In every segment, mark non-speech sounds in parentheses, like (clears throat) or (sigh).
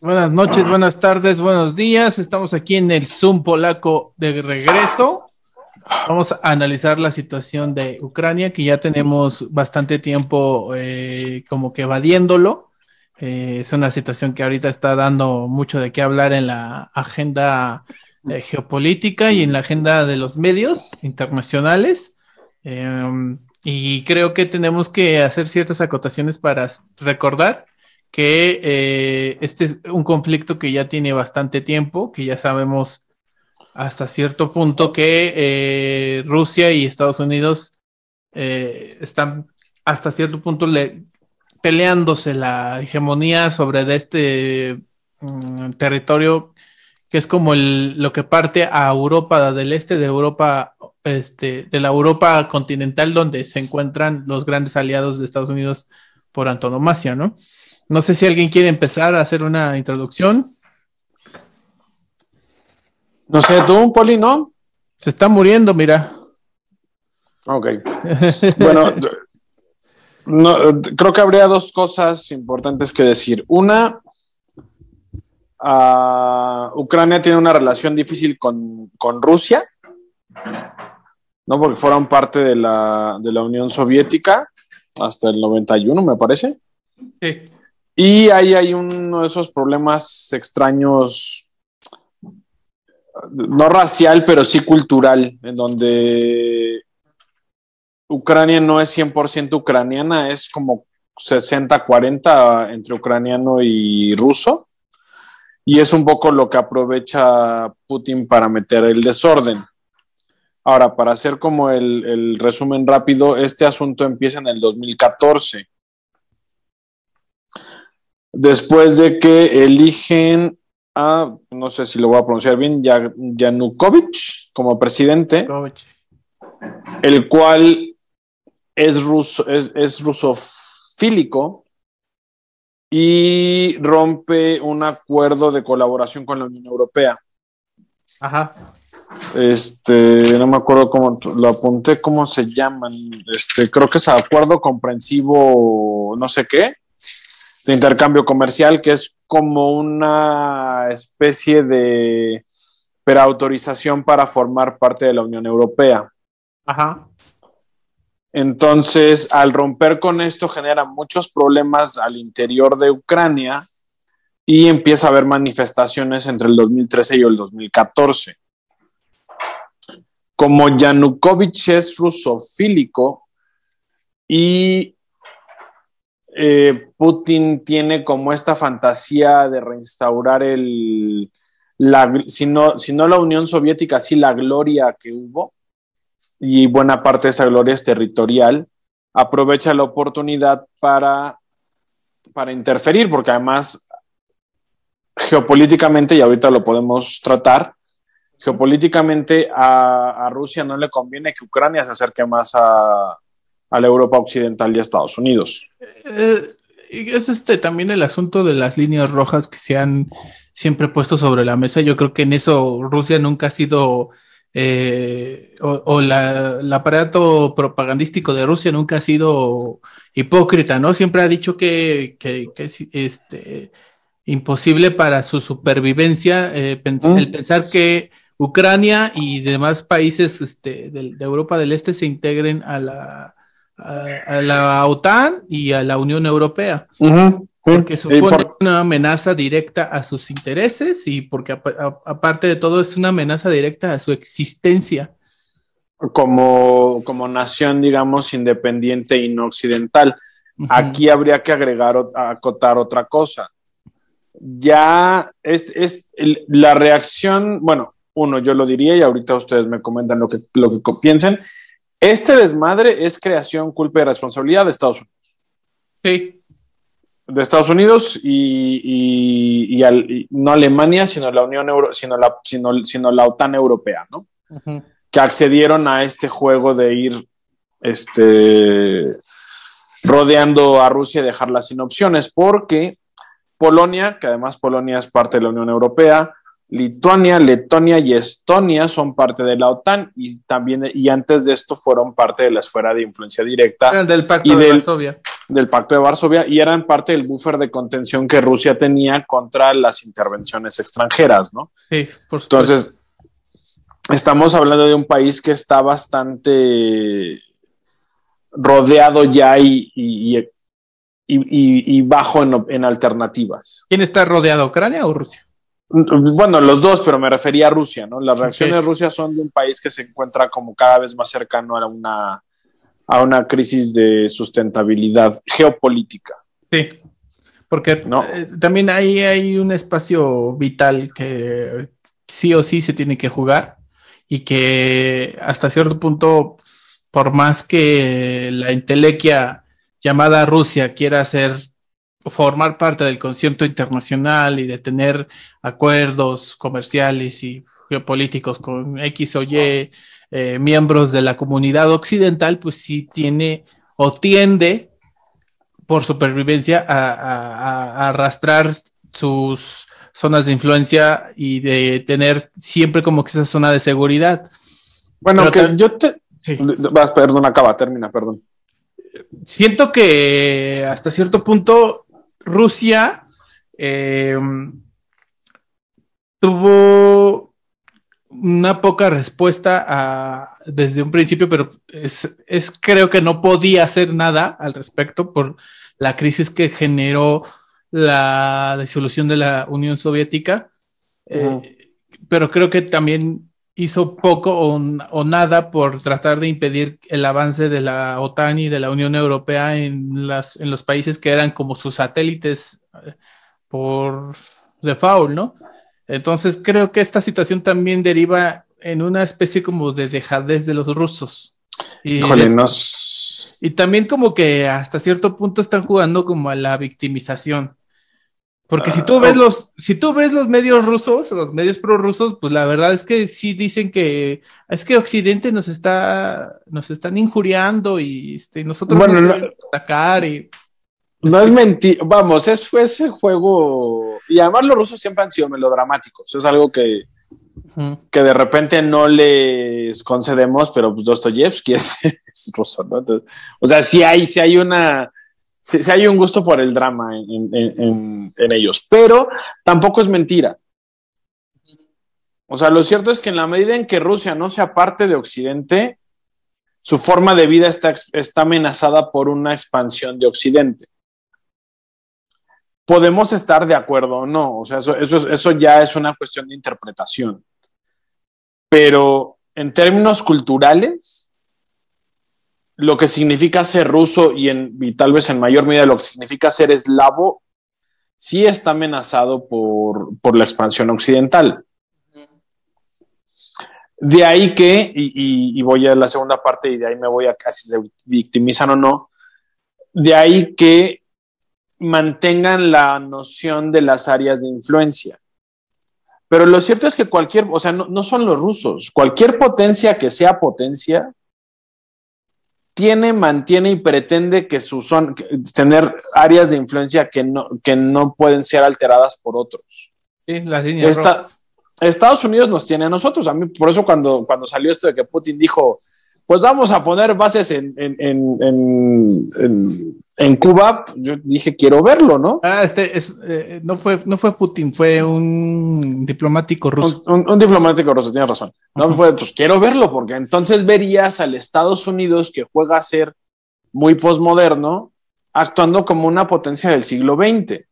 Buenas noches, buenas tardes, buenos días. Estamos aquí en el Zoom polaco de regreso. Vamos a analizar la situación de Ucrania, que ya tenemos bastante tiempo eh, como que evadiéndolo. Eh, es una situación que ahorita está dando mucho de qué hablar en la agenda eh, geopolítica y en la agenda de los medios internacionales. Em, y creo que tenemos que hacer ciertas acotaciones para recordar que eh, este es un conflicto que ya tiene bastante tiempo, que ya sabemos hasta cierto punto que eh, Rusia y Estados Unidos eh, están hasta cierto punto le, peleándose la hegemonía sobre este mm, territorio que es como el, lo que parte a Europa del este de Europa este de la Europa continental donde se encuentran los grandes aliados de Estados Unidos por antonomasia, ¿no? No sé si alguien quiere empezar a hacer una introducción. No sé, tú, Poli, ¿no? Se está muriendo, mira. Ok. (laughs) bueno, creo que habría dos cosas importantes que decir. Una, uh, Ucrania tiene una relación difícil con, con, Rusia, ¿no? Porque fueron parte de la, de la Unión Soviética hasta el 91, me parece. Sí. Y ahí hay uno de esos problemas extraños no racial, pero sí cultural, en donde Ucrania no es 100% ucraniana, es como 60-40 entre ucraniano y ruso. Y es un poco lo que aprovecha Putin para meter el desorden. Ahora, para hacer como el, el resumen rápido, este asunto empieza en el 2014. Después de que eligen a, no sé si lo voy a pronunciar bien, Yanukovych como presidente, el cual es, ruso, es, rusofílico y rompe un acuerdo de colaboración con la Unión Europea. Ajá. Este, no me acuerdo cómo lo apunté, cómo se llaman. Este, creo que es acuerdo comprensivo, no sé qué, de intercambio comercial, que es como una especie de preautorización para formar parte de la Unión Europea. Ajá. Entonces, al romper con esto genera muchos problemas al interior de Ucrania y empieza a haber manifestaciones entre el 2013 y el 2014. Como Yanukovych es rusofílico y eh, Putin tiene como esta fantasía de reinstaurar el, la, si, no, la Unión Soviética, sí la gloria que hubo, y buena parte de esa gloria es territorial, aprovecha la oportunidad para, para interferir, porque además geopolíticamente, y ahorita lo podemos tratar, geopolíticamente a Rusia no le conviene que Ucrania se acerque más a, a la Europa occidental y a Estados Unidos. Eh, es este también el asunto de las líneas rojas que se han siempre puesto sobre la mesa. Yo creo que en eso Rusia nunca ha sido, eh, o, el aparato propagandístico de Rusia nunca ha sido hipócrita, ¿no? Siempre ha dicho que, es este, imposible para su supervivencia eh, mm. el pensar que Ucrania y demás países este, de Europa del Este se integren a la a, la OTAN y a la Unión Europea. Porque supone una amenaza directa a sus intereses y porque aparte de todo es una amenaza directa a su existencia. Como, como nación, digamos, independiente y no occidental. Aquí habría que agregar, acotar otra cosa. Ya es, es la reacción, bueno, uno, yo lo diría y ahorita ustedes me comentan lo que, lo que piensen este desmadre es creación, culpa y responsabilidad de Estados Unidos. Sí. De Estados Unidos y, no Alemania, sino la Unión Euro, sino la, sino, la OTAN europea, ¿no? Que accedieron a este juego de ir este, rodeando a Rusia y dejarla sin opciones, porque Polonia, que además Polonia es parte de la Unión Europea, Lituania, Letonia y Estonia son parte de la OTAN y también y antes de esto fueron parte de la esfera de influencia directa del pacto de Varsovia. del Pacto de Varsovia y eran parte del buffer de contención que Rusia tenía contra las intervenciones extranjeras, ¿no? Sí, por supuesto. Entonces, estamos hablando de un país que está bastante rodeado ya y, y, y, bajo en, alternativas. ¿Quién está rodeado, Ucrania o Rusia? Bueno, los dos, pero me refería a Rusia, ¿no? Las reacciones de Rusia son de un país que se encuentra como cada vez más cercano a una, a una crisis de sustentabilidad geopolítica. Sí, porque no. Eh, también ahí hay un espacio vital que sí o sí se tiene que jugar y que hasta cierto punto, por más que la intelequia llamada Rusia quiera ser formar parte del concierto internacional y de tener acuerdos comerciales y geopolíticos con X o Y eh, miembros de la comunidad occidental, pues sí tiene o tiende por supervivencia a arrastrar sus zonas de influencia y de tener siempre como que esa zona de seguridad. Bueno, que yo te... Vas, perdón, acaba, termina, perdón. Siento que hasta cierto punto Rusia eh, tuvo una poca respuesta a, desde un principio, pero es, es, creo que no podía hacer nada al respecto por la crisis que generó la disolución de la Unión Soviética, eh, pero creo que también hizo poco o, nada por tratar de impedir el avance de la OTAN y de la Unión Europea en, las, en los países que eran como sus satélites eh, por default, ¿no? Entonces creo que esta situación también deriva en una especie como de dejadez de los rusos. Y Híjole, y también como que hasta cierto punto están jugando como a la victimización. Porque si tú ves los, si tú ves los medios rusos, los medios prorrusos, pues la verdad es que sí dicen que es que Occidente nos está, nos están injuriando y este, nosotros bueno, nos no, atacar y no es mentira, vamos, es fue ese juego y además los rusos siempre han sido melodramáticos, es algo que que de repente no les concedemos, pero pues Dostoyevsky (laughs) es, es ruso, ¿no? o sea, si hay, si hay una si, hay un gusto por el drama en, ellos, pero tampoco es mentira. O sea, lo cierto es que en la medida en que Rusia no sea parte de Occidente, su forma de vida está, está amenazada por una expansión de Occidente. Podemos estar de acuerdo o no, o sea, eso, eso, eso ya es una cuestión de interpretación. Pero en términos culturales, lo que significa ser ruso y, tal vez en mayor medida lo que significa ser eslavo, sí está amenazado por, la expansión occidental. De ahí que, y, voy a la segunda parte y de ahí me voy a casi se victimizan o no, de ahí que mantengan la noción de las áreas de influencia. Pero lo cierto es que cualquier, o sea, no son los rusos, cualquier potencia que sea potencia, tiene, mantiene y pretende que su son, tener áreas de influencia que no, que no pueden ser alteradas por otros. Sí, las líneas Estados Unidos nos tiene a nosotros. A mí, por eso cuando, cuando salió esto de que Putin dijo, pues vamos a poner bases en, en, Cuba, yo dije, quiero verlo, ¿no? Ah, este es, eh, no, fue, no fue Putin, fue un diplomático ruso. Un, diplomático ruso, tienes razón. No fue, pues quiero verlo, porque entonces verías al Estados Unidos que juega a ser muy posmoderno, actuando como una potencia del siglo XX.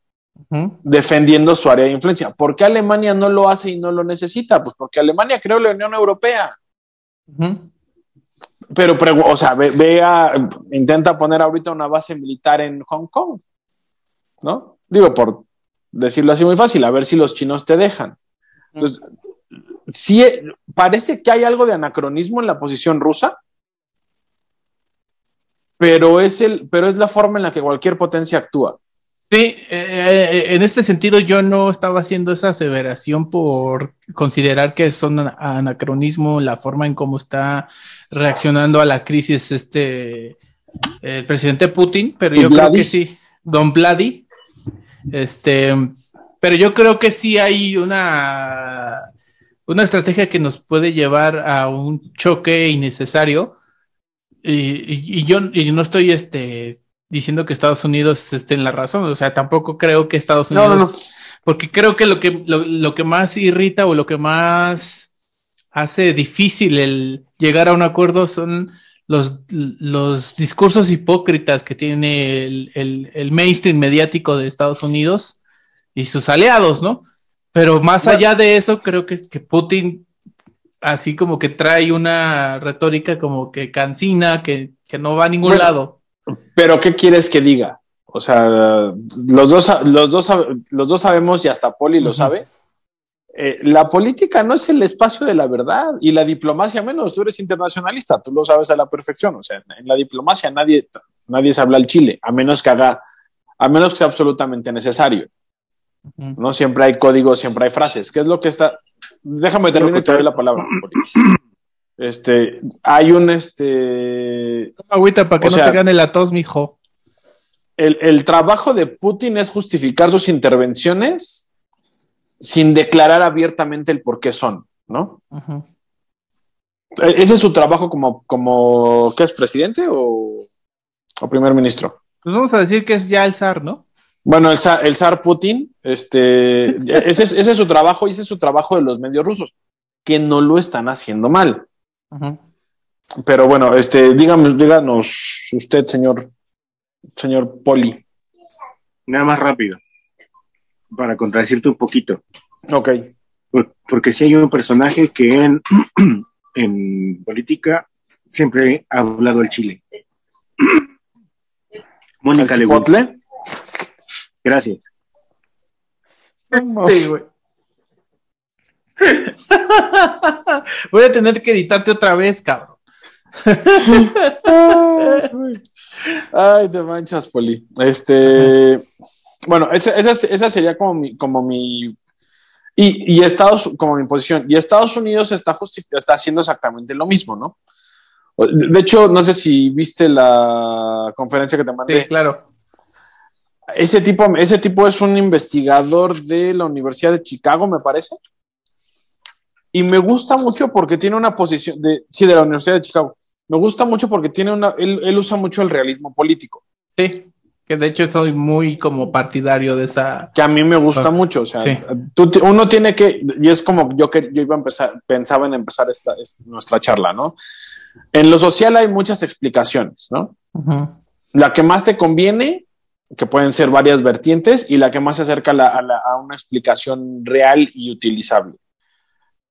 defendiendo su área de influencia. ¿Por qué Alemania no lo hace y no lo necesita? Pues porque Alemania creó la Unión Europea. Pero, o sea, vea, intenta poner ahorita una base militar en Hong Kong, ¿no? Digo, por decirlo así muy fácil, a ver si los chinos te dejan. Entonces, sí, parece que hay algo de anacronismo en la posición rusa, pero es, el, pero es la forma en la que cualquier potencia actúa. Sí, eh, eh, en este sentido yo no estaba haciendo esa aseveración por considerar que son anacronismo la forma en cómo está reaccionando a la crisis este el presidente Putin, pero yo creo que sí, Don Vladi, este, pero yo creo que sí hay una una estrategia que nos puede llevar a un choque innecesario y, y yo y no estoy este diciendo que Estados Unidos esté en la razón. O sea, tampoco creo que Estados Unidos. No, no, no. Porque creo que lo que, lo, que más irrita o lo que más hace difícil el llegar a un acuerdo son los, los discursos hipócritas que tiene el, el, mainstream mediático de Estados Unidos y sus aliados, ¿no? Pero más allá de eso, creo que, que Putin así como que trae una retórica como que cansina, que, que no va a ningún lado. Pero ¿qué quieres que diga? O sea, los dos, los dos, los dos sabemos y hasta Poli lo sabe. Eh, la política no es el espacio de la verdad y la diplomacia menos. Tú eres internacionalista, tú lo sabes a la perfección. O sea, en la diplomacia nadie, nadie se habla al Chile, a menos que haga, a menos que sea absolutamente necesario. No siempre hay códigos, siempre hay frases. ¿Qué es lo que está? Déjame terminar y te doy la palabra. Este, hay un este. Agüita para que no te gane la tos, mijo. El, el trabajo de Putin es justificar sus intervenciones sin declarar abiertamente el por qué son, ¿no? E, ese es su trabajo como, como ¿qué es presidente o, o primer ministro? Pues vamos a decir que es ya el zar, ¿no? Bueno, el zar, el zar Putin, este, ese, es, ese, es, su trabajo y ese es su trabajo de los medios rusos, que no lo están haciendo mal. Pero bueno, este, díganos, díganos usted, señor, señor Poli. Nada más rápido, para contradecirte un poquito. Ok. Porque si hay un personaje que en, (clears throat) en política siempre ha hablado el Chile. Mónica Leguizamo. Gracias. Sí, güey. (laughs) Voy a tener que editarte otra vez, cabrón. (laughs) Ay, te manchas, Poli. Este, bueno, esa, esa, sería como mi, como mi y, y, Estados, como mi posición, y Estados Unidos está, está haciendo exactamente lo mismo, ¿no? De hecho, no sé si viste la conferencia que te mandé. Sí, claro. Ese tipo, ese tipo es un investigador de la Universidad de Chicago, me parece. Y me gusta mucho porque tiene una posición de, sí, de la Universidad de Chicago. Me gusta mucho porque tiene una, él, él usa mucho el realismo político. Sí, que de hecho estoy muy como partidario de esa. Que a mí me gusta mucho, o sea, uno tiene que, y es como yo que yo iba a empezar, pensaba en empezar esta, nuestra charla, ¿no? En lo social hay muchas explicaciones, ¿no? La que más te conviene que pueden ser varias vertientes y la que más se acerca a, una explicación real y utilizable.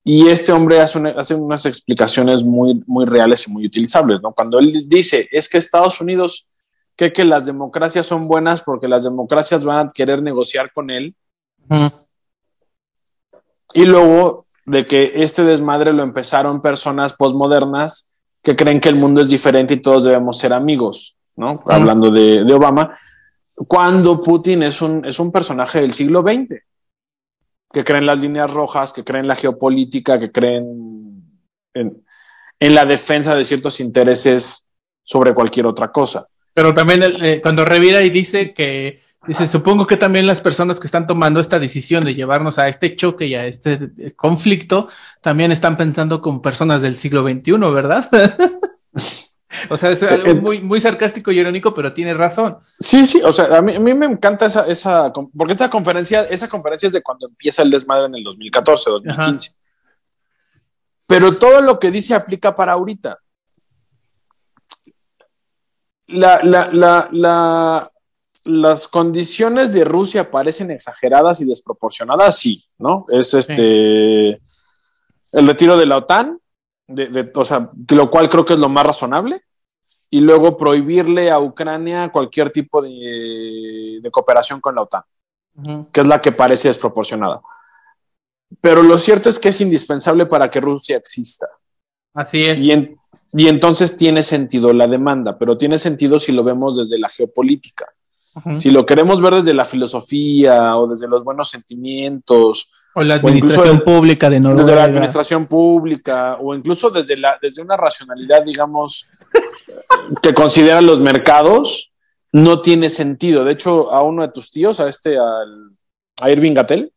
Y este hombre hace, hace, unas explicaciones muy, muy reales y muy utilizables, ¿no? Cuando él dice, es que Estados Unidos cree que las democracias son buenas porque las democracias van a querer negociar con él. Y luego de que este desmadre lo empezaron personas postmodernas que creen que el mundo es diferente y todos debemos ser amigos, ¿no? Hablando de, de Obama cuando Putin es un, es un personaje del siglo XX, que cree en las líneas rojas, que cree en la geopolítica, que cree en, la defensa de ciertos intereses sobre cualquier otra cosa. Pero también eh, cuando revira y dice que, dice, supongo que también las personas que están tomando esta decisión de llevarnos a este choque y a este conflicto, también están pensando como personas del siglo XXI, ¿verdad? (laughs) O sea, es algo muy, muy sarcástico y irónico, pero tiene razón. Sí, sí, o sea, a mí, a mí me encanta esa, esa, porque esta conferencia, esa conferencia es de cuando empieza el desmadre en el 2014, 2015. Pero todo lo que dice aplica para ahorita. La, la, la, la, las condiciones de Rusia parecen exageradas y desproporcionadas, sí, ¿no? Es este el retiro de la OTAN, de, o sea, lo cual creo que es lo más razonable, y luego prohibirle a Ucrania cualquier tipo de, cooperación con la OTAN, que es la que parece desproporcionada. Pero lo cierto es que es indispensable para que Rusia exista. Así es. Y, y entonces tiene sentido la demanda, pero tiene sentido si lo vemos desde la geopolítica. Si lo queremos ver desde la filosofía o desde los buenos sentimientos o la administración pública de Noruega. Desde la administración pública, o incluso desde, la, desde una racionalidad, digamos, (laughs) que considera los mercados, no tiene sentido. De hecho, a uno de tus tíos, a este, al, a Irving Gatel.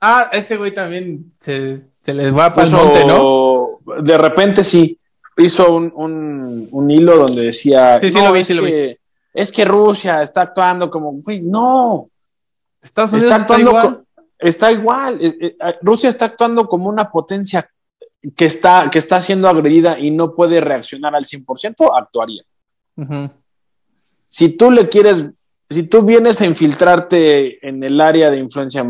Ah, ese güey también se, les va para el monte, ¿no? De repente sí, hizo un, un, hilo donde decía, sí, sí, lo vi, sí, lo vi es que Rusia está actuando como, güey, no. Estados Unidos está actuando está igual. Está igual. Eh, eh, Rusia está actuando como una potencia que está, que está siendo agredida y no puede reaccionar al 100%, actuaría. Si tú le quieres, si tú vienes a infiltrarte en el área de influencia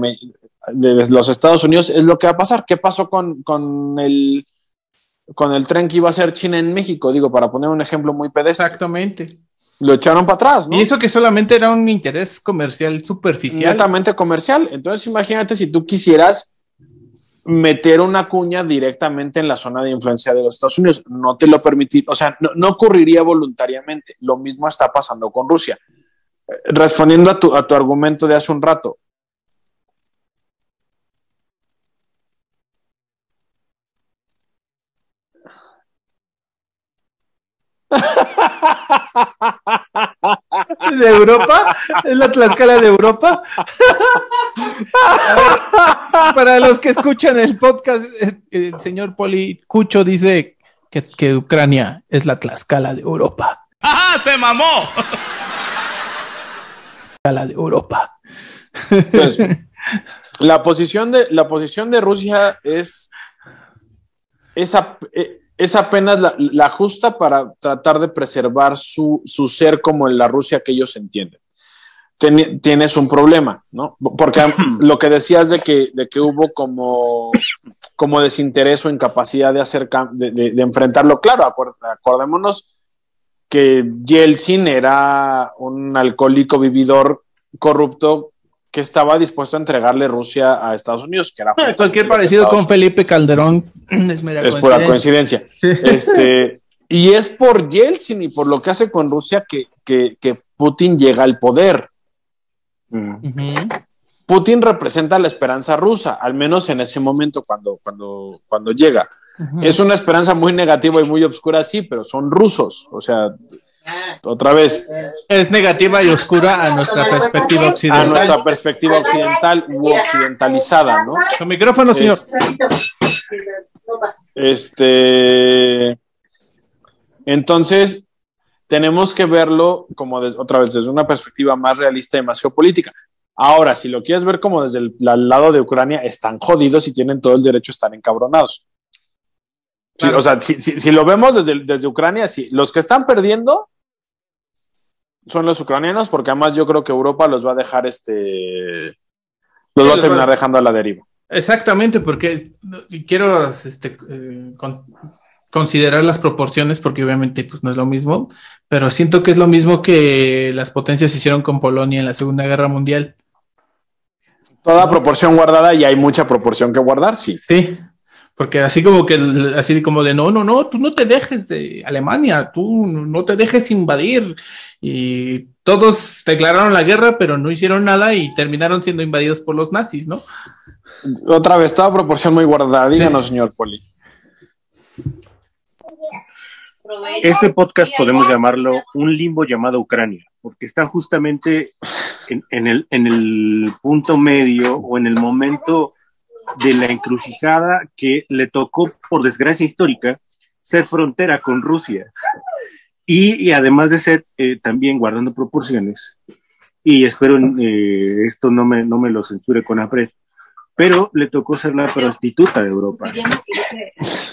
de los Estados Unidos, es lo que va a pasar. ¿Qué pasó con, con el con el tren que iba a ser China en México? Digo, para poner un ejemplo muy pedestre. Exactamente. Lo echaron para atrás, ¿no? Y eso que solamente era un interés comercial superficial. Netamente comercial. Entonces, imagínate si tú quisieras meter una cuña directamente en la zona de influencia de los Estados Unidos. No te lo permitir, o sea, no, ocurriría voluntariamente. Lo mismo está pasando con Rusia. Eh, respondiendo a tu, a tu argumento de hace un rato, (laughs) (laughs) ¿De Europa? ¿Es la Tlaxcala de Europa? (laughs) Para los que escuchan el podcast, el señor Poli Cucho dice que, Ucrania es la Tlaxcala de Europa. ¡Ajá! ¡Se mamó! Tlaxcala de Europa. Pues, (laughs) la posición de, la posición de Rusia es esa, eh, es apenas la, justa para tratar de preservar su, ser como en la Rusia que ellos entienden. tienes un problema, ¿no? Porque (laughs) lo que decías de que, de que hubo como, como desinterés o incapacidad de, hacer, de, enfrentarlo, claro, acordémonos que Yeltsin era un alcohólico vividor corrupto que estaba dispuesto a entregarle Rusia a Estados Unidos, que era cualquier parecido con Felipe Calderón (clears throat) es mera es pura coincidencia. (laughs) este, y es por Yeltsin y por lo que hace con Rusia que, que, Putin llega al poder. Putin representa la esperanza rusa, al menos en ese momento cuando, cuando, cuando llega. Es una esperanza muy negativa y muy oscura, sí, pero son rusos. O sea, otra vez. Es negativa y oscura a nuestra perspectiva occidental. A nuestra perspectiva occidental u occidentalizada, ¿no? Su micrófono, señor. Este. Entonces, tenemos que verlo como otra vez desde una perspectiva más realista y más geopolítica. Ahora, si lo quieres ver como desde el, lado de Ucrania, están jodidos y tienen todo el derecho a estar encabronados. o sea, si, lo vemos desde, desde Ucrania, sí. Los que están perdiendo son los ucranianos, porque además yo creo que Europa los va a dejar este. Los va a terminar dejando a la deriva. Exactamente, porque quiero este, eh, considerar las proporciones, porque obviamente pues, no es lo mismo, pero siento que es lo mismo que las potencias hicieron con Polonia en la Segunda Guerra Mundial. Toda proporción guardada y hay mucha proporción que guardar, sí. Sí, porque así como que, así como de, no, no, no, tú no te dejes de Alemania, tú no te dejes invadir. Y todos declararon la guerra, pero no hicieron nada y terminaron siendo invadidos por los nazis, ¿no? Otra vez, toda proporción muy guardada. Díganos, señor Poli. Este podcast podemos llamarlo un limbo llamado Ucrania, porque está justamente en, el, en el punto medio o en el momento de la encrucijada que le tocó, por desgracia histórica, ser frontera con Rusia. Y, además de ser eh, también guardando proporciones, y espero eh, esto no me, no me lo censure con aprecio, pero le tocó ser la prostituta de Europa.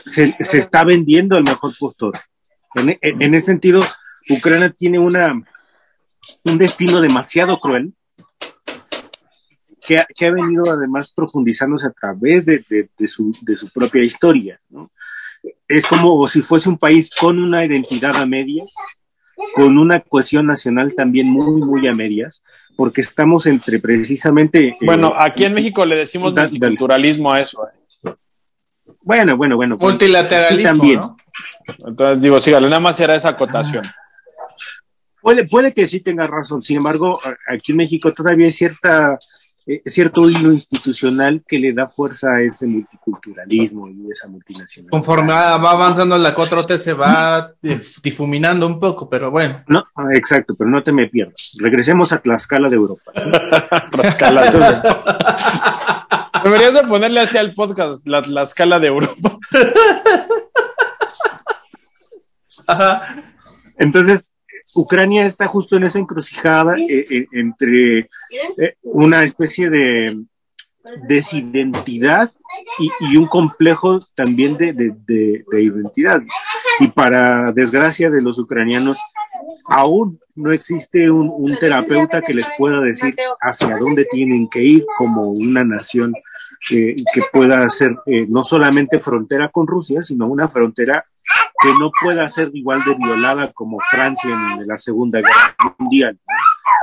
Se, está vendiendo al mejor postor. En, en, ese sentido, Ucrania tiene una, un destino demasiado cruel que ha, venido además profundizándose a través de, su, propia historia. Es como si fuese un país con una identidad a medias, con una cohesión nacional también muy, muy a medias, porque estamos entre precisamente... Eh, bueno, aquí en México le decimos multiculturalismo a eso. Eh. Bueno, bueno, bueno. Multilateralismo, también. Entonces digo, sígale, nada más era esa acotación. Puede, puede que sí tenga razón, sin embargo, aquí en México todavía hay cierta eh, cierto hilo institucional que le da fuerza a ese multiculturalismo y esa multinacional. Conforme va avanzando la 4T se va difuminando un poco, pero bueno. No, exacto, pero no te me pierdas. Regresemos a Tlaxcala de Europa. (laughs) Tlaxcala de Europa. Deberías de ponerle así al podcast, la Tlaxcala de Europa. (laughs) Entonces, Ucrania está justo en esa encrucijada eh, eh, entre una especie de desidentidad y, un complejo también de, de, identidad. Y para desgracia de los ucranianos, aún no existe un, terapeuta que les pueda decir hacia dónde tienen que ir como una nación que pueda ser eh, no solamente frontera con Rusia, sino una frontera que no pueda ser igual de violada como Francia en la Segunda Guerra Mundial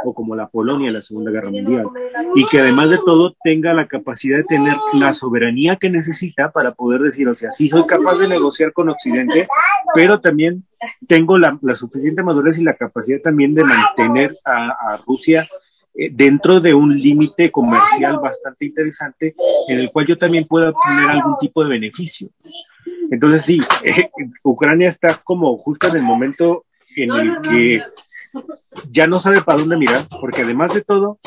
o como la Polonia en la Segunda Guerra Mundial, y que además de todo tenga la capacidad de tener la soberanía que necesita para poder decir, o sea, sí soy capaz de negociar con Occidente, pero también tengo la, suficiente madurez y la capacidad también de mantener a, Rusia eh, dentro de un límite comercial bastante interesante en el cual yo también pueda obtener algún tipo de beneficio. Entonces sí, (laughs) Ucrania está como justo en el momento en el que ya no sabe para dónde mirar, porque además de todo,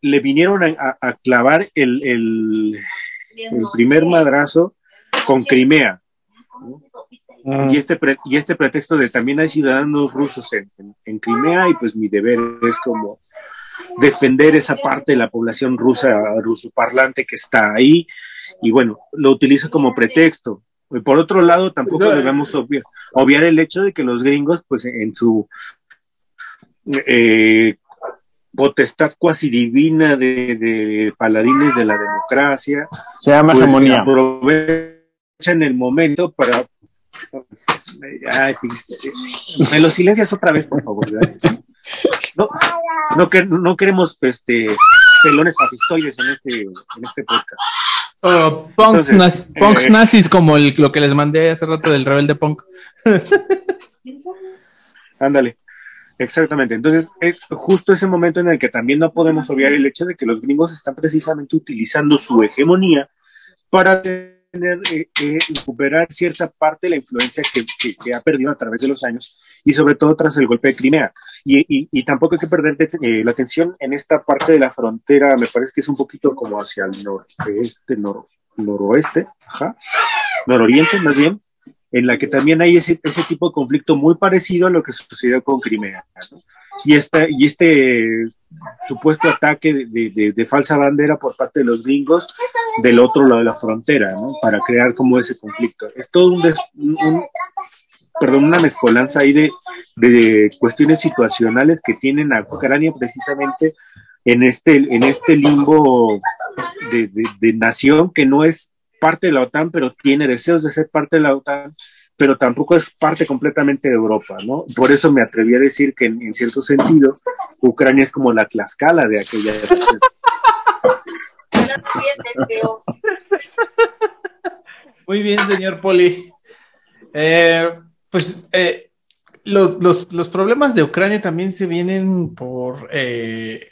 le vinieron a, clavar el, el, primer madrazo con Crimea. Ah. Y, este y este pretexto de también hay ciudadanos rusos en, en, Crimea y pues mi deber es como defender esa parte de la población rusa, ruso parlante que está ahí y bueno, lo utiliza como pretexto. Por otro lado, tampoco debemos obviar, obviar, el hecho de que los gringos, pues en su eh, potestad cuasi divina de, paladines de la democracia. Se llama pues, hegemonía. Aprovechan el momento para. me lo silencias otra vez, por favor. No, no, queremos este, pelones fascistoides en este, en este podcast. Oh, punks, eh, nazis como lo que les mandé hace rato del rebelde punk. (laughs) Ándale. Exactamente. Entonces, es justo ese momento en el que también no podemos obviar el hecho de que los gringos están precisamente utilizando su hegemonía para tener, eh, eh, recuperar cierta parte de la influencia que, que, ha perdido a través de los años y sobre todo tras el golpe de Crimea. Y, y, tampoco hay que perder eh, la atención en esta parte de la frontera, me parece que es un poquito como hacia el noreste, noroeste, ajá, nororiente más bien, en la que también hay ese, ese tipo de conflicto muy parecido a lo que sucedió con Crimea. Y, esta, y este supuesto ataque de, de, falsa bandera por parte de los gringos del otro lado de la frontera, ¿no? para crear como ese conflicto. Es todo un, un perdón, una mezcolanza ahí de, de, cuestiones situacionales que tienen a Ucrania precisamente en este, en este limbo de, de, nación que no es parte de la OTAN, pero tiene deseos de ser parte de la OTAN, pero tampoco es parte completamente de Europa, ¿no? Por eso me atreví a decir que en, cierto sentido Ucrania es como la Tlaxcala de aquella Muy bien, señor Poli. Eh, pues eh, los, los, problemas de Ucrania también se vienen por eh,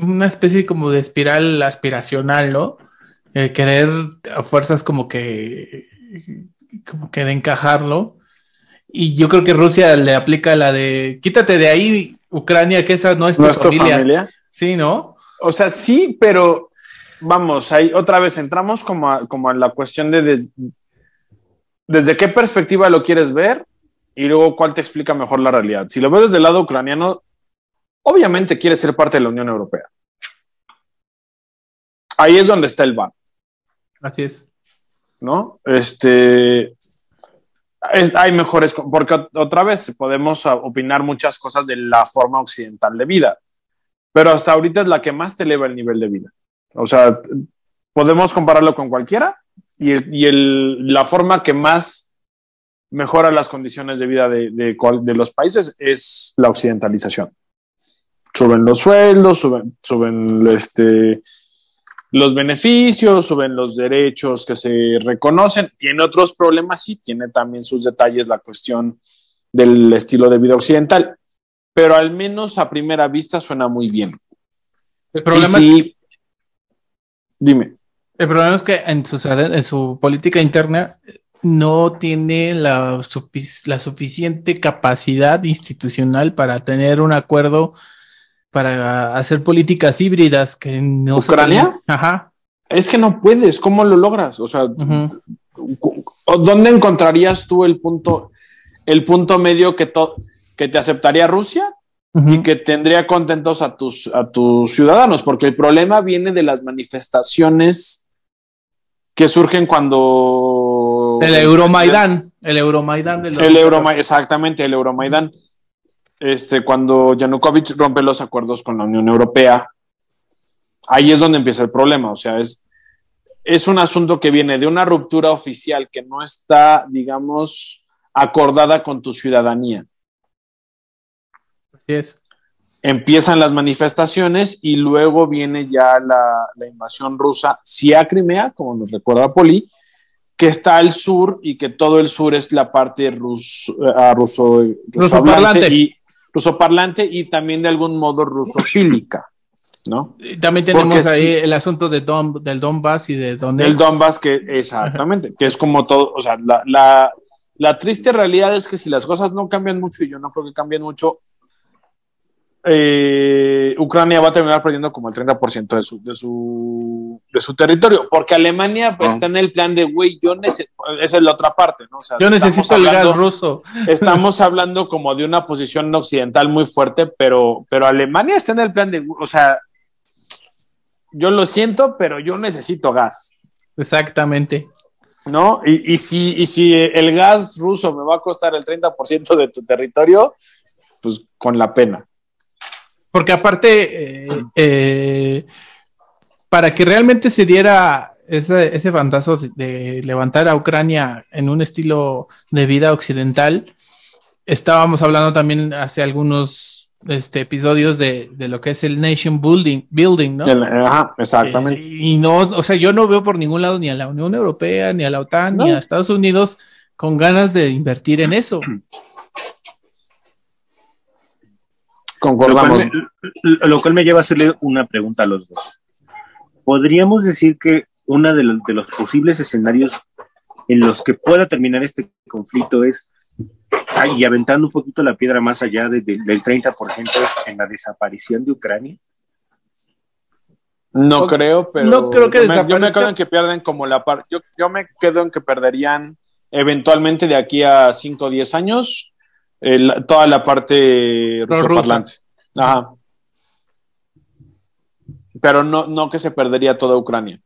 una especie como de espiral aspiracional, ¿no? Eh, querer a fuerzas como que, como que de encajarlo. Y yo creo que Rusia le aplica la de quítate de ahí, Ucrania, que esa no es tu, familia. Sí, ¿no? O sea, sí, pero vamos, ahí otra vez entramos como a, como la cuestión de desde qué perspectiva lo quieres ver y luego cuál te explica mejor la realidad. Si lo ves desde el lado ucraniano, obviamente quiere ser parte de la Unión Europea. Ahí es donde está el ban. Así es. ¿No? Este. hay mejores, porque otra vez podemos opinar muchas cosas de la forma occidental de vida, pero hasta ahorita es la que más te eleva el nivel de vida. O sea, podemos compararlo con cualquiera y, la forma que más mejora las condiciones de vida de, de, los países es la occidentalización. Suben los sueldos, suben, suben este, los beneficios, suben los derechos que se reconocen. Tiene otros problemas, sí, tiene también sus detalles la cuestión del estilo de vida occidental, pero al menos a primera vista suena muy bien. El problema sí, dime. El problema es que en su, en su política interna no tiene la, la suficiente capacidad institucional para tener un acuerdo para hacer políticas híbridas que no ¿Ucrania? Ajá. Es que no puedes, ¿cómo lo logras? O sea, ¿dónde encontrarías tú el punto, el punto medio que, que te aceptaría Rusia y que tendría contentos a tus, a tus ciudadanos, porque el problema viene de las manifestaciones que surgen cuando... El Euromaidán, el Euromaidán. El Euromaidán, exactamente, el Euromaidán. Este, cuando Yanukovych rompe los acuerdos con la Unión Europea, ahí es donde empieza el problema, o sea, es, es un asunto que viene de una ruptura oficial que no está, digamos, acordada con tu ciudadanía. Así es. Empiezan las manifestaciones y luego viene ya la, invasión rusa, sí a Crimea, como nos recuerda Poli, que está al sur y que todo el sur es la parte ruso, uh, ruso, ruso, parlante y ruso parlante y también de algún modo rusofílica. ¿no? También tenemos ahí el asunto de del Donbass y de Donetsk. El Donbass, que exactamente, que es como todo, o sea, la, la, la, triste realidad es que si las cosas no cambian mucho, y yo no creo que cambien mucho, eh, Ucrania va a terminar perdiendo como el 30% de su, de su, de su territorio, porque Alemania pues, está en el plan de, güey, yo necesito, esa es la otra parte, ¿no? yo necesito el gas ruso. (laughs) Estamos hablando como de una posición occidental muy fuerte, pero, pero Alemania está en el plan de, o sea, yo lo siento, pero yo necesito gas. Exactamente. ¿No? Y, y, si, y si el gas ruso me va a costar el 30% de tu territorio, pues con la pena. Porque aparte, eh, eh, para que realmente se diera ese, ese fantasma de levantar a Ucrania en un estilo de vida occidental, estábamos hablando también hace algunos este, episodios de, de, lo que es el nation building, building ¿no? Ajá, exactamente. Eh, y no, o sea, yo no veo por ningún lado ni a la Unión Europea, ni a la OTAN, ni a Estados Unidos con ganas de invertir en eso. Concordamos. Lo cual, me, lo cual me lleva a hacerle una pregunta a los dos. ¿Podríamos decir que uno de los, de los posibles escenarios en los que pueda terminar este conflicto es y aventando un poquito la piedra más allá del 30% en la desaparición de Ucrania? No creo, pero no creo que yo, me, yo me quedo en que pierden como la parte. Yo, yo, me quedo en que perderían eventualmente de aquí a 5 o 10 años el, toda la parte ruso parlante. Ajá. Pero no, no que se perdería toda Ucrania.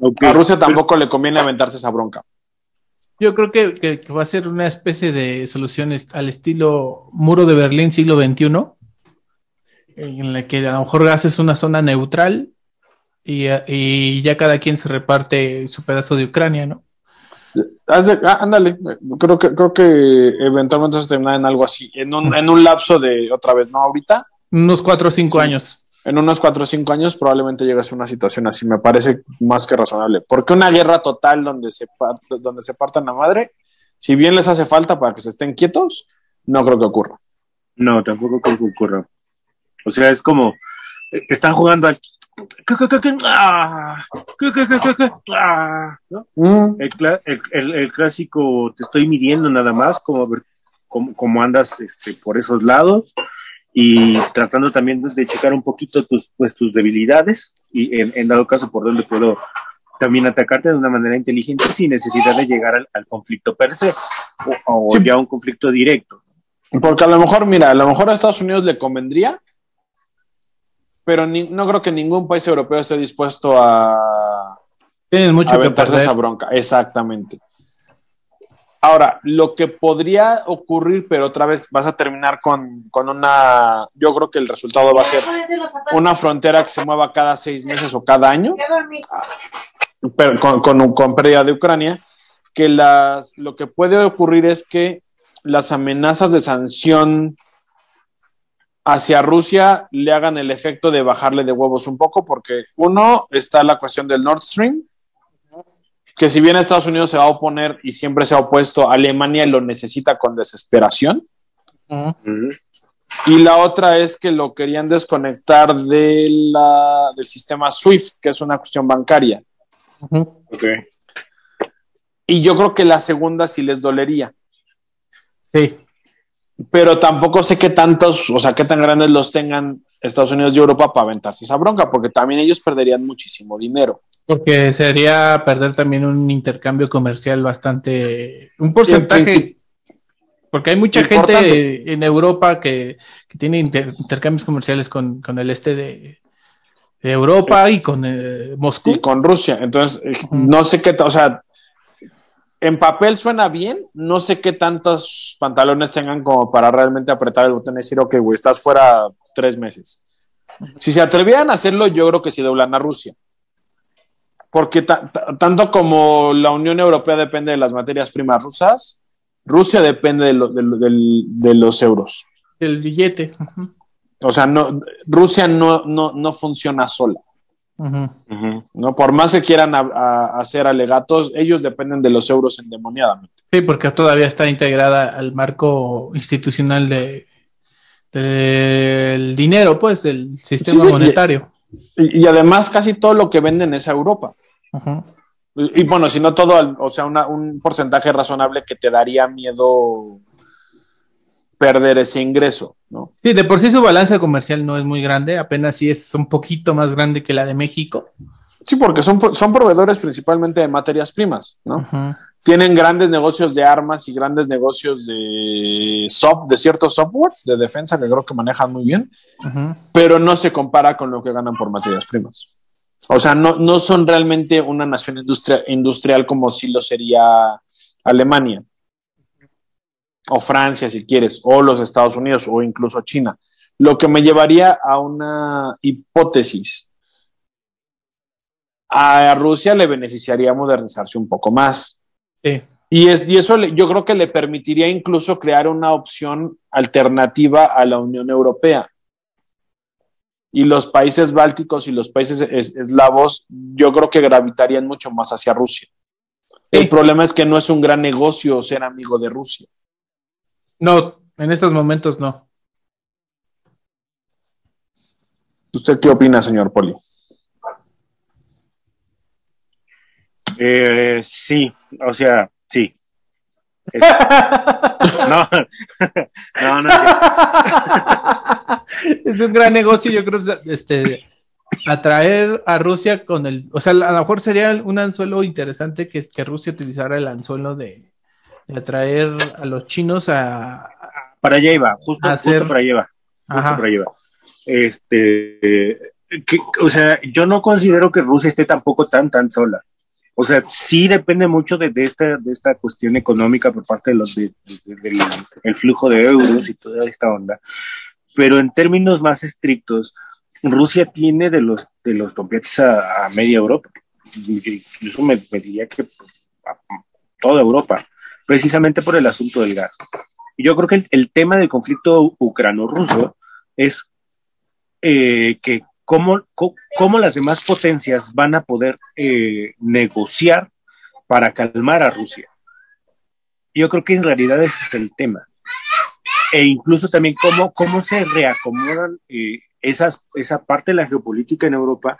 Okay. A Rusia tampoco le conviene aventarse esa bronca. Yo creo que, va a ser una especie de soluciones al estilo muro de Berlín siglo XXI, en la que a lo mejor haces una zona neutral y, ya cada quien se reparte su pedazo de Ucrania, ¿no? Ah, ándale, creo que, creo que eventualmente se termina en algo así, en un, en un lapso de otra vez, ¿no? Ahorita. Unos cuatro o cinco años en unos cuatro o cinco años probablemente llegas a una situación así. Me parece más que razonable. Porque una guerra total donde se, donde se partan la madre, si bien les hace falta para que se estén quietos, no creo que ocurra. No, tampoco creo que ocurra. O sea, es como, están jugando al... El, clásico, te estoy midiendo nada más, como ver cómo, cómo andas este, por esos lados y tratando también de checar un poquito tus, pues, tus debilidades y en, dado caso por dónde puedo también atacarte de una manera inteligente sin necesidad de llegar al, conflicto per se o, ya a un conflicto directo. Porque a lo mejor, mira, a lo mejor a Estados Unidos le convendría, pero no creo que ningún país europeo esté dispuesto a, Tienen mucho a que esa bronca. Exactamente. Ahora, lo que podría ocurrir, pero otra vez vas a terminar con, una, yo creo que el resultado va a ser una frontera que se mueva cada seis meses o cada año, pero con, con, pérdida de Ucrania, que las, lo que puede ocurrir es que las amenazas de sanción hacia Rusia le hagan el efecto de bajarle de huevos un poco, porque uno está la cuestión del Nord Stream, que si bien Estados Unidos se va a oponer y siempre se ha opuesto, Alemania lo necesita con desesperación. Y la otra es que lo querían desconectar de la, del sistema SWIFT, que es una cuestión bancaria. Y yo creo que la segunda sí les dolería. Sí. Pero tampoco sé qué tantos, o sea, qué tan grandes los tengan Estados Unidos y Europa para aventarse esa bronca, porque también ellos perderían muchísimo dinero. Porque sería perder también un intercambio comercial bastante, un porcentaje Porque hay mucha gente en Europa que, tiene intercambios comerciales con, el este de, Europa y con eh, Moscú. Y con Rusia. Entonces, eh, no sé qué, o sea, en papel suena bien, no sé qué tantos pantalones tengan como para realmente apretar el botón y decir, ok, güey, estás fuera tres meses. Si se atrevieran a hacerlo, yo creo que sí doblan a Rusia. Porque tanto como la Unión Europea depende de las materias primas rusas, Rusia depende de, de, los euros. Del billete. O sea, no, Rusia no, no funciona sola. ¿No? Por más que quieran hacer alegatos, ellos dependen de los euros endemoniadamente. Sí, porque todavía está integrada al marco institucional de del dinero, pues, del sistema monetario. Y, además casi todo lo que venden es a Europa. y, bueno, si no todo, o sea, un porcentaje razonable que te daría miedo perder ese ingreso, ¿no? Sí, de por sí su balanza comercial no es muy grande, apenas sí es un poquito más grande que la de México. Sí, porque son, son proveedores principalmente de materias primas, ¿no? Tienen grandes negocios de armas y grandes negocios de, soft, de ciertos softwares de defensa que creo que manejan muy bien, pero no se compara con lo que ganan por materias primas. O sea, no, no son realmente una nación industrial como si lo sería Alemania o Francia si quieres, o los Estados Unidos, o incluso China. Lo que me llevaría a una hipótesis. A Rusia le beneficiaría modernizarse un poco más. Y, es, y eso yo creo que le permitiría incluso crear una opción alternativa a la Unión Europea. Y los países bálticos y los países eslavos, yo creo que gravitarían mucho más hacia Rusia. El problema es que no es un gran negocio ser amigo de Rusia. No, en estos momentos no. ¿Usted qué opina, señor Poli? Eh, sí, o sea, sí. (laughs) (laughs) no, no, no. es un gran negocio, yo creo, este, atraer a Rusia con el, o sea, a lo mejor sería un anzuelo interesante que, que Rusia utilizara el anzuelo de, de atraer a los chinos a... Para allá iba, justo, hacer... justo para allá iba. Justo para allá Este, o sea, yo no considero que Rusia esté tampoco tan, tan sola. O sea, sí depende mucho de, de, esta, de esta cuestión económica por parte de los del flujo de euros y toda esta onda. Pero en términos más estrictos, Rusia tiene de los de los a, media Europa. Incluso me, me diría que toda Europa precisamente por el asunto del gas. Y yo creo que el, tema del conflicto ucrano-ruso es eh, que cómo, cómo, las demás potencias van a poder eh, negociar para calmar a Rusia. Yo creo que en realidad ese es el tema. E incluso también cómo, cómo se reacomodan eh, esa parte de la geopolítica en Europa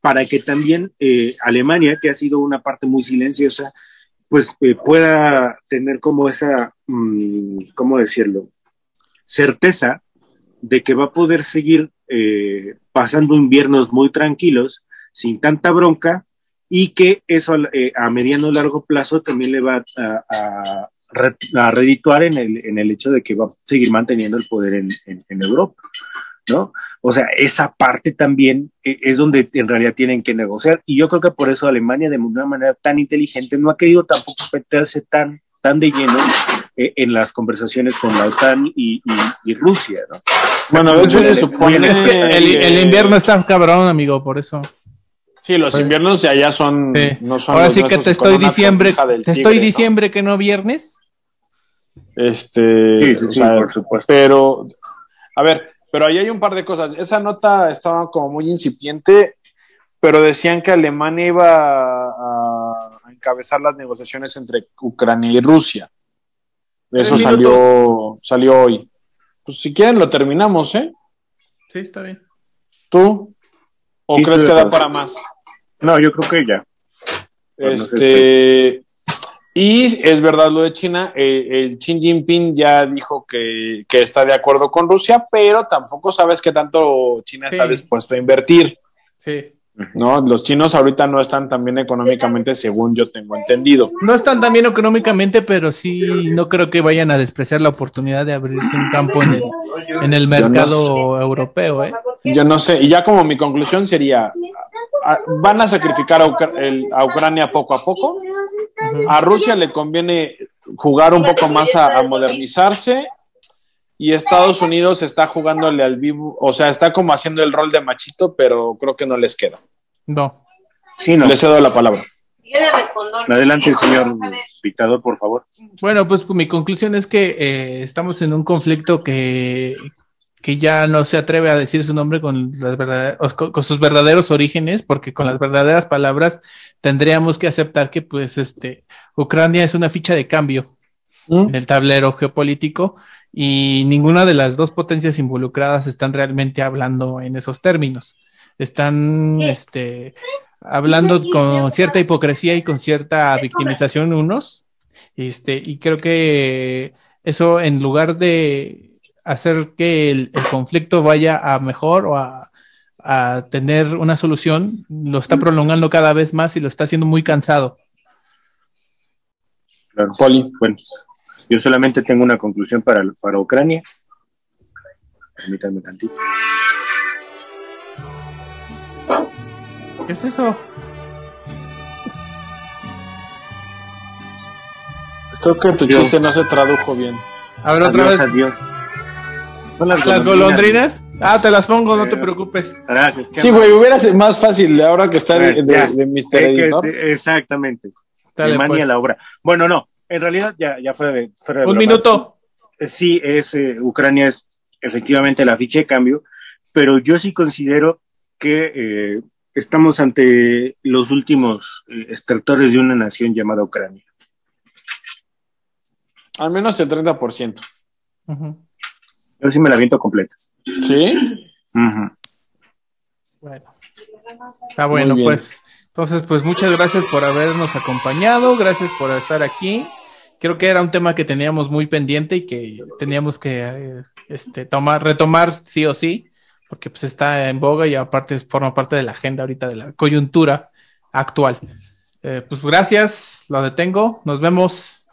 para que también Alemania, que ha sido una parte muy silenciosa, pues eh, pueda tener como esa, mm, ¿cómo decirlo? Certeza de que va a poder seguir eh, pasando inviernos muy tranquilos, sin tanta bronca, y que eso eh, a mediano o largo plazo también le va a, a, redituar en el, en el, hecho de que va a seguir manteniendo el poder en, en Europa. ¿No? O sea, esa parte también eh, es donde en realidad tienen que negociar y yo creo que por eso Alemania de una manera tan inteligente no ha querido tampoco meterse tan, tan de lleno eh, en las conversaciones con la OTAN y, Rusia, ¿no? Bueno, de hecho se supone que el, invierno está cabrón, amigo, por eso. Sí, los inviernos de allá son, no son Ahora sí que te estoy diciembre, te estoy diciembre que no viernes. Este, sí, sí, por supuesto. Pero, a ver, pero ahí hay un par de cosas. Esa nota estaba como muy incipiente, pero decían que Alemania iba a, encabezar las negociaciones entre Ucrania y Rusia. Eso salió, salió hoy. Pues si quieren lo terminamos, ¿eh? Sí, está bien. ¿Tú? ¿O crees que da para más? No, yo creo que ya. Este, y es verdad lo de China, eh, el Xi Jinping ya dijo que, está de acuerdo con Rusia, pero tampoco sabes qué tanto China está dispuesto a invertir. Sí. ¿no? Los chinos ahorita no están tan bien económicamente, según yo tengo entendido. No están tan bien económicamente, pero sí no creo que vayan a despreciar la oportunidad de abrirse un campo en el, en el mercado europeo. ¿eh? Yo no sé, y ya como mi conclusión sería, van a sacrificar a, a Ucrania poco a poco. A Rusia le conviene jugar un poco más a, modernizarse y Estados Unidos está jugándole al vivo, o sea, está como haciendo el rol de machito, pero creo que no les queda. No. Sí, no. Le cedo la palabra. Adelante, señor dictador, por favor. Bueno, pues mi conclusión es que eh, estamos en un conflicto que, que ya no se atreve a decir su nombre con, las con, sus verdaderos orígenes, porque con las verdaderas palabras tendríamos que aceptar que pues este Ucrania es una ficha de cambio ¿Mm? en el tablero geopolítico y ninguna de las dos potencias involucradas están realmente hablando en esos términos. Están este, hablando con cierta hipocresía y con cierta victimización unos, este, y creo que eso en lugar de hacer que el, conflicto vaya a mejor o a, tener una solución, lo está prolongando cada vez más y lo está haciendo muy cansado. Claro. Poli, bueno, yo solamente tengo una conclusión para, para Ucrania. Permítanme tantito. ¿Qué es eso? Creo que tu chiste no se tradujo bien. A ver, otra vez. Adiós las, golondrinas. Ah, te las pongo, no te preocupes. Gracias. Sí, güey, hubiera sido más fácil ahora que está de, de, Mr. Editor. exactamente. Dale, pues. la obra. Bueno, no, en realidad ya, ya fuera de. Un minuto. Eh, sí, es eh, Ucrania es efectivamente la ficha de cambio, pero yo sí considero que eh, estamos ante los últimos extractores de una nación llamada Ucrania. Al menos el 30%. Uh yo sí me la viento completa. ¿Sí? Bueno. Está bueno, pues. Entonces, pues muchas gracias por habernos acompañado, gracias por estar aquí. Creo que era un tema que teníamos muy pendiente y que teníamos que eh, este, tomar, retomar sí o sí, porque pues está en boga y aparte forma parte de la agenda ahorita de la coyuntura actual. Eh, pues gracias, lo detengo, nos vemos.